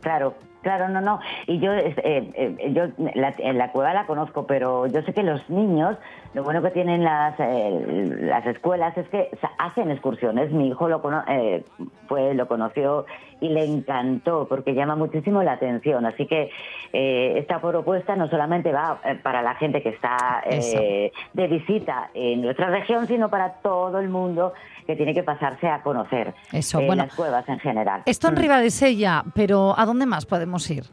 Claro, claro, no, no. Y yo, eh, eh, yo la, en la cueva la conozco, pero yo sé que los niños, lo bueno que tienen las, eh, las escuelas es que hacen excursiones. Mi hijo lo, cono- eh, fue, lo conoció y le encantó porque llama muchísimo la atención. Así que esta propuesta no solamente va para la gente que está eh, de visita en nuestra región, sino para todo el mundo que tiene que pasarse a conocer Eso, eh, bueno. las cuevas en general. Esto en Mm. Ribadesella, pero ¿a dónde más podemos ir?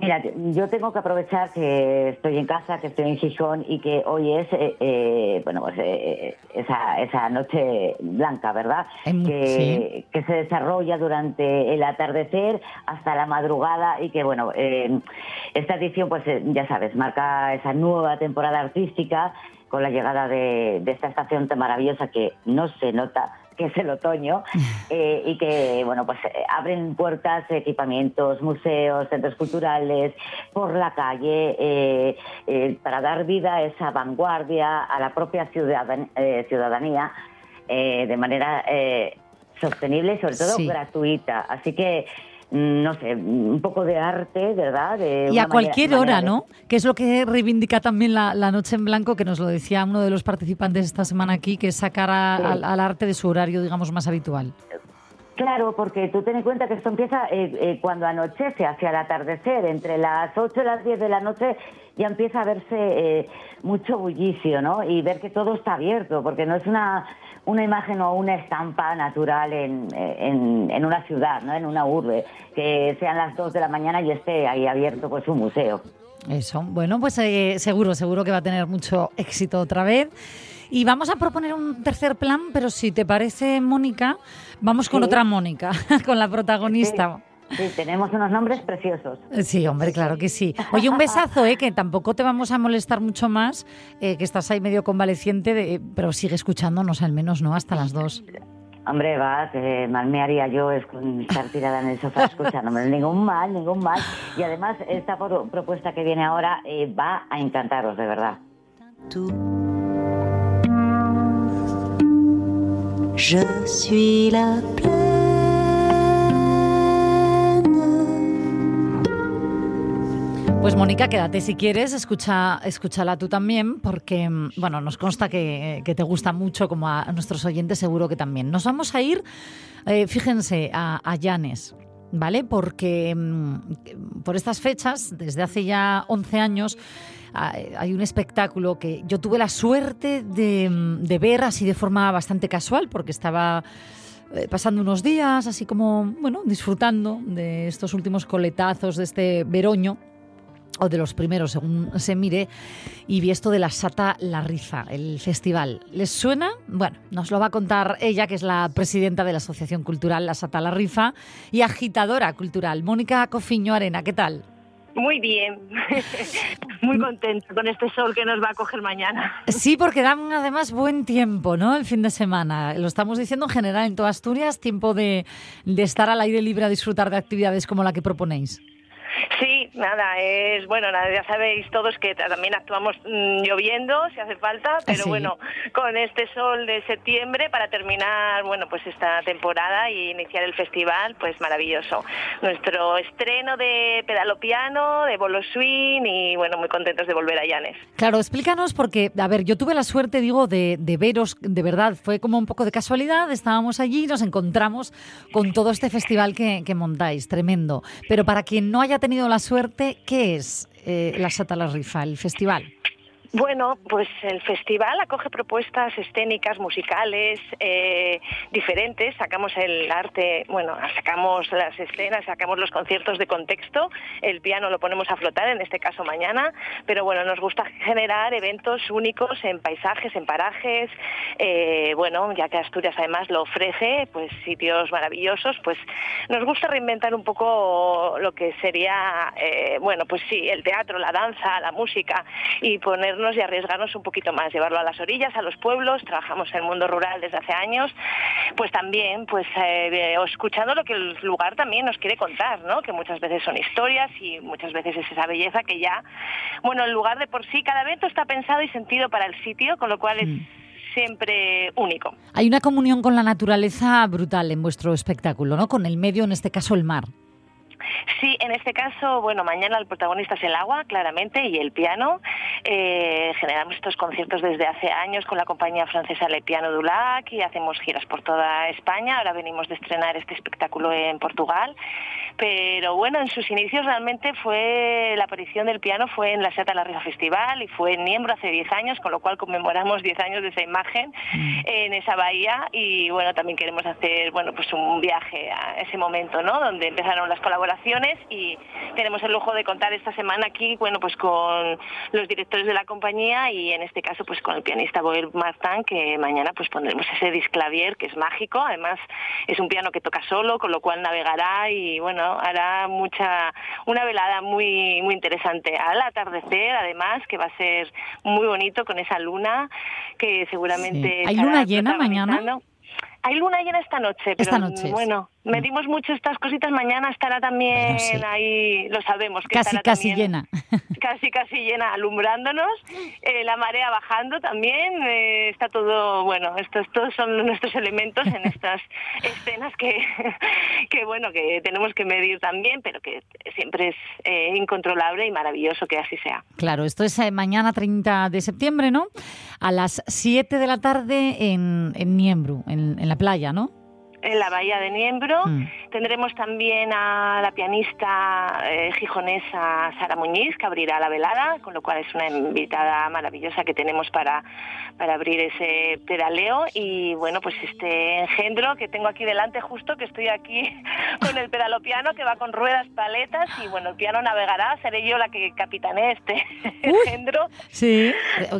Mira, yo tengo que aprovechar que estoy en casa, que estoy en Gijón y que hoy es, eh, eh, bueno, pues eh, esa, esa noche blanca, ¿verdad? Que, que se desarrolla durante el atardecer hasta la madrugada y que, bueno, eh, esta edición, pues eh, ya sabes, marca esa nueva temporada artística con la llegada de, de esta estación tan maravillosa que no se nota que es el otoño [laughs] eh, y que bueno pues eh, abren puertas equipamientos museos centros culturales por la calle eh, eh, para dar vida a esa vanguardia a la propia ciudadan- ciudadanía eh, de manera sostenible y sobre todo Sí. gratuita así que no sé un poco de arte verdad De Y a cualquier manera- hora, de- ¿no? Que es lo que reivindica también la, la Noche en Blanco, que nos lo decía uno de los participantes esta semana aquí, que es sacar a- Sí. al, al arte de su horario, digamos, más habitual. Claro, porque tú ten en cuenta que esto empieza eh, eh, cuando anochece, hacia el atardecer, entre las 8 y las 10 de la noche ya empieza a verse eh, mucho bullicio, ¿no? Y ver que todo está abierto, porque no es una, una imagen o una estampa natural en, en, en una ciudad, ¿no? En una urbe, que sean las 2 de la mañana y esté ahí abierto pues un museo. Eso. Bueno, pues eh, seguro, seguro que va a tener mucho éxito otra vez. Y vamos a proponer un tercer plan, pero si te parece, Mónica, vamos con Sí. otra Mónica, [laughs] con la protagonista. Sí, tenemos unos nombres preciosos. Sí, hombre, claro que sí. Oye, un besazo, ¿eh? que tampoco te vamos a molestar mucho más, eh, que estás ahí medio convaleciente, de- pero sigue escuchándonos al menos, ¿no? Hasta las dos. Hombre, va, que mal me haría yo estar tirada en el sofá escuchándome. Ningún mal, ningún mal. Y además, esta pro- propuesta que viene ahora eh, va a encantaros, de verdad. Je suis la Pues Mónica, quédate si quieres, escucha, escúchala tú también, porque mm, bueno, nos consta que, te gusta mucho, como a, nuestros oyentes seguro que también. Nos vamos a ir, eh, fíjense, a, a ¿vale? Porque mm, por estas fechas, desde hace ya 11 años, hay un espectáculo que yo tuve la suerte de, mm, de ver así de forma bastante casual, porque estaba eh, pasando unos días, así como, bueno, disfrutando de estos últimos coletazos de este veroño o de los primeros, según se mire, y vi esto de la Sata La Rifa, el festival. ¿Les suena? Bueno, nos lo va a contar ella, que es la presidenta de la Asociación Cultural La Sata La Rifa y agitadora cultural. Mónica Cofiño Arena, ¿qué tal? Muy bien, [laughs] muy contenta con este sol que nos va a coger mañana. Sí, porque dan además buen tiempo, ¿no? El fin de semana. Lo estamos diciendo en general en toda Asturias, tiempo de, de estar al aire libre a disfrutar de actividades como la que proponéis. Sí, nada, es bueno, nada, ya sabéis todos que también actuamos mm, lloviendo si hace falta, pero Sí. bueno, con este sol de septiembre para terminar, bueno, pues esta temporada y iniciar el festival, pues maravilloso. Nuestro estreno de pedalo piano, de bolo swing y bueno, muy contentos de volver a Llanes. Claro, explícanos porque, a ver, yo tuve la suerte, digo, de, de veros, de verdad, fue como un poco de casualidad, estábamos allí y nos encontramos con todo este festival que, que montáis, tremendo. Pero para quien no haya tenido la suerte, ¿qué es eh, la Sata La Rifa, el festival? Bueno, pues el festival acoge propuestas escénicas, musicales, eh, diferentes. Sacamos el arte, bueno, sacamos las escenas, sacamos los conciertos de contexto. El piano lo ponemos a flotar, en este caso mañana. Pero bueno, nos gusta generar eventos únicos en paisajes, en parajes. Eh, bueno, ya que Asturias además lo ofrece, pues sitios maravillosos, pues nos gusta reinventar un poco lo que sería, eh, bueno, pues sí, el teatro, la danza, la música y ponernos y arriesgarnos un poquito más, llevarlo a las orillas, a los pueblos, trabajamos en el mundo rural desde hace años, pues también, pues eh, escuchando lo que el lugar también nos quiere contar, ¿no? Que muchas veces son historias y muchas veces es esa belleza que ya, bueno, el lugar de por sí, cada evento está pensado y sentido para el sitio, con lo cual es siempre único. Hay una comunión con la naturaleza brutal en vuestro espectáculo, ¿no? Con el medio, en este caso el mar. Sí, en este caso, bueno, mañana el protagonista es el agua, claramente, y el piano. Eh, generamos estos conciertos desde hace años con la compañía francesa Le Piano Dulac y hacemos giras por toda España. Ahora venimos de estrenar este espectáculo en Portugal. Pero bueno, en sus inicios realmente fue la aparición del piano fue en la Seta La Rifa Festival y fue en Niembro hace 10 años, con lo cual conmemoramos 10 años de esa imagen en esa bahía y bueno, también queremos hacer bueno, pues un viaje a ese momento, ¿no? Donde empezaron las colaboraciones y tenemos el lujo de contar esta semana aquí, bueno, pues con los directores de la compañía y en este caso pues con el pianista Boel Martin que mañana pues pondremos ese disclavier que es mágico, además es un piano que toca solo, con lo cual navegará y bueno, hará mucha una velada muy muy interesante al atardecer, además que va a ser muy bonito con esa luna que seguramente Sí. ¿Hay luna llena mañana? Hay luna llena esta noche, pero Esta noche bueno, medimos mucho estas cositas. Mañana estará también ahí, lo sabemos. Que Casi, casi también llena. [laughs] Casi, casi llena, alumbrándonos. eh, la marea bajando también. eh, está todo, bueno, estos todos son nuestros elementos en estas [laughs] escenas que, [laughs] que, bueno, que tenemos que medir también, pero que siempre es eh, incontrolable y maravilloso que así sea. Claro, esto es eh, mañana 30 de septiembre, ¿no? A las 7 de la tarde en, en Niembro, en, en la playa, ¿no? En la bahía de Niembro. Mm. Tendremos también a la pianista eh, gijonesa Sara Muñiz, que abrirá la velada, con lo cual es una invitada maravillosa que tenemos para, para abrir ese pedaleo. Y bueno, pues este engendro que tengo aquí delante justo, que estoy aquí [laughs] con el pedalopiano que va con ruedas, paletas, y bueno, el piano navegará, seré yo la que capitanee este [laughs] engendro. Sí.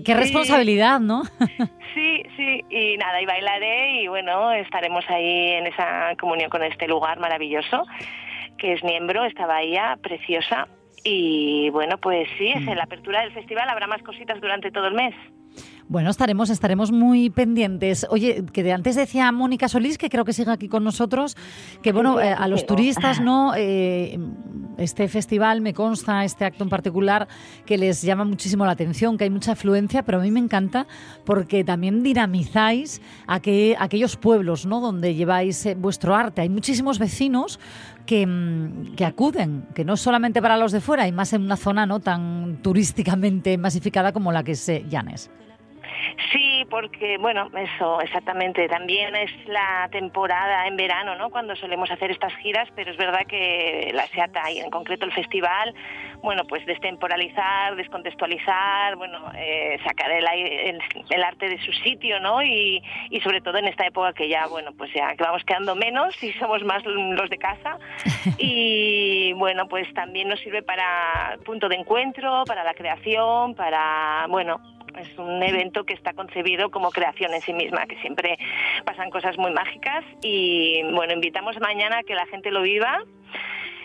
Qué responsabilidad, ¿no? [laughs] Sí, sí, y nada, y bailaré y bueno, estaremos ahí en esa comunión con este lugar maravilloso que es Niembro, esta bahía preciosa. Y bueno, pues sí, es en la apertura del festival, habrá más cositas durante todo el mes. Bueno, estaremos, estaremos muy pendientes. Oye, que de antes decía Mónica Solís, que creo que sigue aquí con nosotros, que bueno, eh, a los turistas, ¿no? [laughs] Eh, este festival me consta, este acto en particular, que les llama muchísimo la atención, que hay mucha afluencia, pero a mí me encanta porque también dinamizáis aqu- aquellos pueblos, ¿no? Donde lleváis eh, vuestro arte. Hay muchísimos vecinos que, mm, que acuden, que no solamente para los de fuera, y más en una zona no tan turísticamente masificada como la que es eh, Llanes. Sí, porque, bueno, eso, exactamente, también es la temporada en verano, ¿no? Cuando solemos hacer estas giras, pero es verdad que la SEATA y en concreto el festival, bueno, pues destemporalizar, descontextualizar, bueno, eh, sacar el, el, el, arte de su sitio, ¿no? Y, y sobre todo en esta época que ya, bueno, pues ya que vamos quedando menos y somos más los de casa. [laughs] Y bueno, pues también nos sirve para punto de encuentro, para la creación, para, bueno, es un evento que está concebido como creación en sí misma, que siempre pasan cosas muy mágicas y bueno, invitamos mañana a que la gente lo viva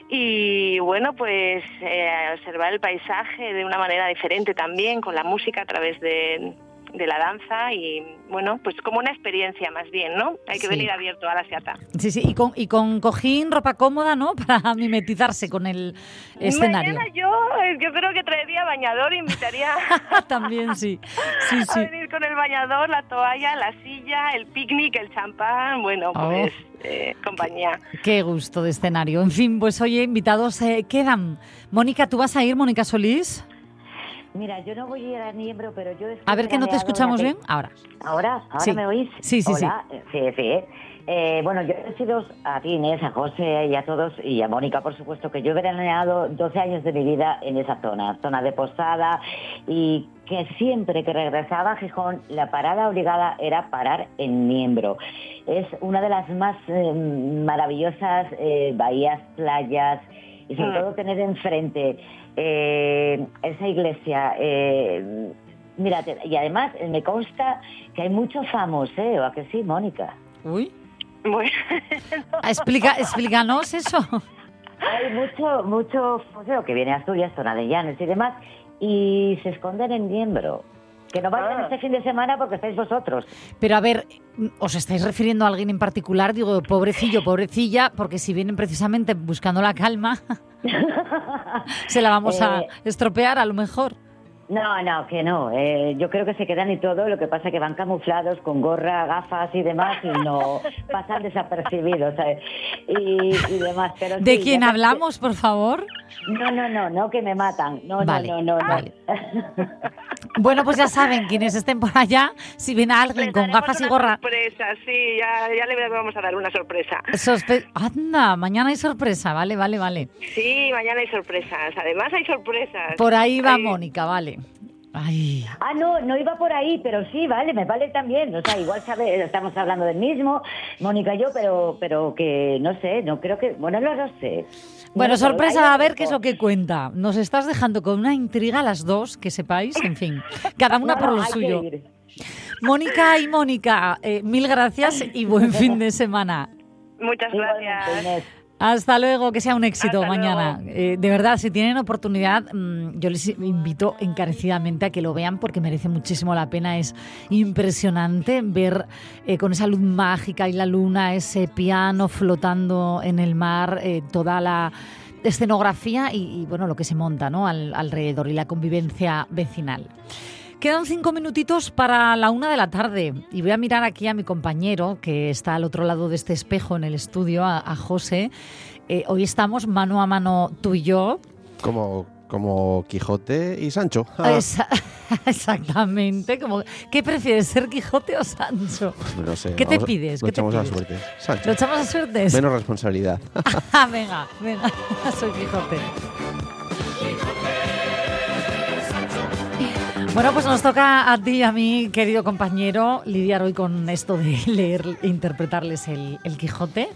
y bueno, pues eh, observar el paisaje de una manera diferente también, con la música a través de, de la danza y bueno, pues como una experiencia más bien, ¿no? Hay que Sí. venir abierto a la seata. Sí, sí, y con, y con cojín, ropa cómoda, ¿no? [laughs] Para mimetizarse con el escenario. Mañana yo, eh, yo creo que traería bañador, invitaría [laughs] También sí. Sí, a sí. venir con el bañador, la toalla, la silla, el picnic, el champán, bueno, Oh. pues eh, compañía. Qué gusto de escenario. En fin, pues oye, invitados eh, quedan. Mónica, ¿tú vas a ir, Mónica Solís? Mira, yo no voy a ir a Niembro, pero yo... A ver que no te escuchamos bien. Ahora. ¿Ahora? ¿Ahora Sí. me oís? Sí, sí, sí. Hola. Eh, Sí, sí. Eh, bueno, yo he sido a ti, Inés, a José y a todos, y a Mónica, por supuesto, que yo he veraneado 12 años de mi vida en esa zona, zona de Posada, y que siempre que regresaba a Gijón, la parada obligada era parar en Niembro. Es una de las más eh, maravillosas eh, bahías, playas, y sobre Mm. todo tener enfrente eh, esa iglesia. eh, mira, te- y además eh, me consta que hay mucho famoseo, ¿a que sí, Mónica? Uy. Bueno. [laughs] Ah, Explica, explícanos eso. Hay mucho, mucho famoseo que viene a Asturias, zona de Llanes y demás, y se esconden en Niembro. Que no vayan este fin de semana porque estáis vosotros. Pero a ver, ¿os estáis refiriendo a alguien en particular? Digo, pobrecillo, pobrecilla, porque si vienen precisamente buscando la calma, [laughs] se la vamos a Eh, estropear a lo mejor. No, no, que no. Eh, yo creo que se quedan y todo. Lo que pasa es que van camuflados con gorra, gafas y demás y no [laughs] pasan desapercibidos. ¿sabes? Y, y demás. Pero ¿De sí, quién hablamos, por favor? No, no, no, no, que me matan. No, Vale, no, no, no. vale. [laughs] Bueno, pues ya saben, quienes estén por allá, si ven a alguien con gafas y Una gorra, sorpresa, sí, ya, ya le vamos a dar una sorpresa. sospe- anda, mañana hay sorpresa, vale, vale, vale. Sí, mañana hay sorpresas. Además hay sorpresas. Por ahí va Hay- Mónica, vale. Ay, Ah, no, no iba por ahí, pero sí, vale, me vale también. O sea, igual sabe, estamos hablando del mismo, Mónica y yo, pero, pero que no sé, no creo que, bueno, no lo sé. Bueno, No, sorpresa, a ver qué es lo que cuenta. Nos estás dejando con una intriga a las dos, que sepáis, en fin, cada una [laughs] No, por lo suyo. Mónica y Mónica, eh, mil gracias y buen fin de semana. Muchas gracias. Hasta luego, que sea un éxito Hasta mañana. Eh, de verdad, si tienen oportunidad, mm, yo les invito encarecidamente a que lo vean porque merece muchísimo la pena. Es impresionante ver eh, con esa luz mágica y la luna, ese piano flotando en el mar, eh, toda la escenografía y, y, bueno, lo que se monta ¿no? Al- alrededor y la convivencia vecinal. Quedan cinco minutitos para la una de la tarde y voy a mirar aquí a mi compañero que está al otro lado de este espejo en el estudio, a, a José. Eh, hoy estamos mano a mano tú y yo. Como, como Quijote y Sancho. [laughs] Esa- exactamente. Como, ¿Qué prefieres, ser Quijote o Sancho? no sé, ¿Qué te pides? Lo ¿Qué te echamos a suerte. Sancho. ¿Lo echamos a suertes? Menos responsabilidad. [laughs] Ah, venga, venga, [laughs] soy Quijote. Bueno, pues nos toca a ti y a mí, querido compañero, lidiar hoy con esto de [laughs] leer interpretarles el, Quijote.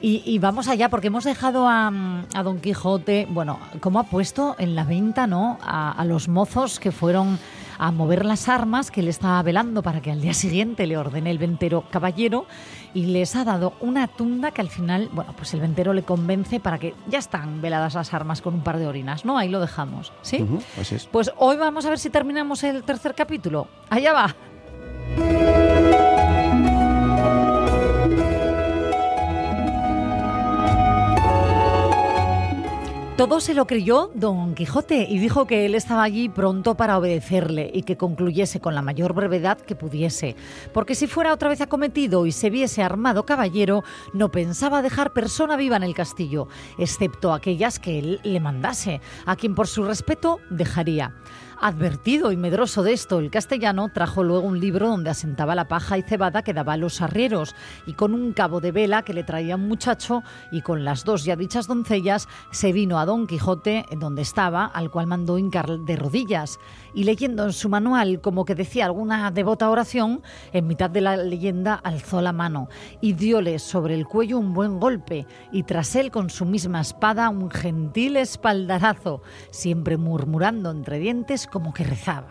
Y, y vamos allá, porque hemos dejado a, a Don Quijote, bueno, como ha puesto en la venta, ¿no? A los mozos que fueron a mover las armas que le estaba velando para que al día siguiente le ordene el ventero caballero y les ha dado una tunda que al final, bueno, pues el ventero le convence para que ya están veladas las armas con un par de orinas, ¿no? Ahí lo dejamos, ¿sí? Ujú, así es. Pues hoy vamos a ver si terminamos el tercer capítulo. Allá va. Todo se lo creyó Don Quijote y dijo que él estaba allí pronto para obedecerle y que concluyese con la mayor brevedad que pudiese, porque si fuera otra vez acometido y se viese armado caballero, no pensaba dejar persona viva en el castillo, excepto aquellas que él le mandase, a quien por su respeto dejaría. Advertido y medroso de esto, el castellano trajo luego un libro donde asentaba la paja y cebada que daba a los arrieros, y con un cabo de vela que le traía un muchacho, y con las dos ya dichas doncellas, se vino a Don Quijote, donde estaba, al cual mandó hincar de rodillas, y leyendo en su manual como que decía alguna devota oración, en mitad de la leyenda alzó la mano y diole sobre el cuello un buen golpe, y tras él con su misma espada un gentil espaldarazo, siempre murmurando entre dientes como que rezaba.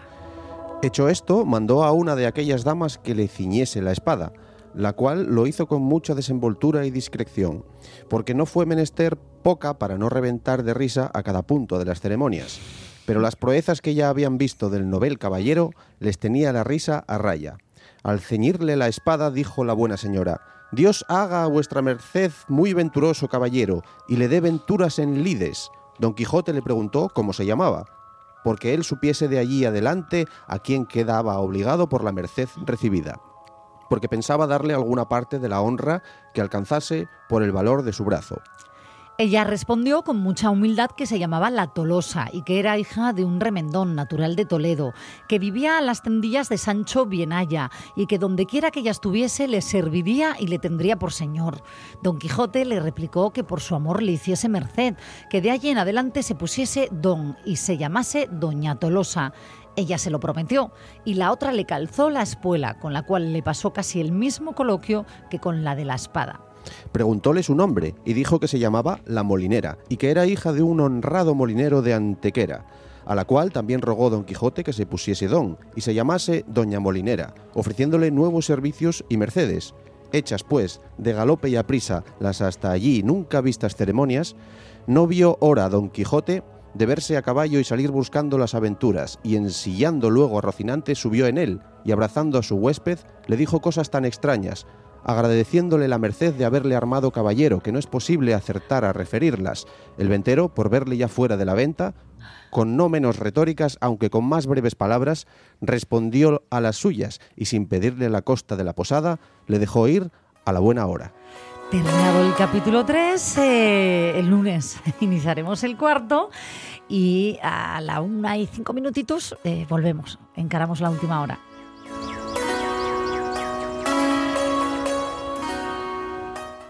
Hecho esto, mandó a una de aquellas damas que le ciñese la espada, la cual lo hizo con mucha desenvoltura y discreción, porque no fue menester poca para no reventar de risa a cada punto de las ceremonias. Pero las proezas que ya habían visto del novel caballero les tenía la risa a raya. Al ceñirle la espada dijo la buena señora, Dios haga a vuestra merced muy venturoso caballero, y le dé venturas en lides. Don Quijote le preguntó cómo se llamaba, porque él supiese de allí adelante a quién quedaba obligado por la merced recibida, porque pensaba darle alguna parte de la honra que alcanzase por el valor de su brazo. Ella respondió con mucha humildad que se llamaba La Tolosa y que era hija de un remendón natural de Toledo, que vivía a las tendillas de Sancho Bienaya y que donde quiera que ella estuviese le serviría y le tendría por señor. Don Quijote le replicó que por su amor le hiciese merced, que de allí en adelante se pusiese don y se llamase Doña Tolosa. Ella se lo prometió y la otra le calzó la espuela, con la cual le pasó casi el mismo coloquio que con la de la espada. Preguntóle su nombre y dijo que se llamaba La Molinera y que era hija de un honrado molinero de Antequera, a la cual también rogó don Quijote que se pusiese don y se llamase Doña Molinera, ofreciéndole nuevos servicios y mercedes. Hechas, pues, de galope y a prisa las hasta allí nunca vistas ceremonias, no vio hora don Quijote de verse a caballo y salir buscando las aventuras, y ensillando luego a Rocinante subió en él, y abrazando a su huésped, le dijo cosas tan extrañas, agradeciéndole la merced de haberle armado caballero, que no es posible acertar a referirlas. El ventero, por verle ya fuera de la venta, con no menos retóricas, aunque con más breves palabras, respondió a las suyas, y sin pedirle la costa de la posada, le dejó ir a la buena hora. Terminado el capítulo 3, eh, el lunes [laughs] iniciaremos el cuarto y a la una y cinco minutitos eh, volvemos, encaramos la última hora.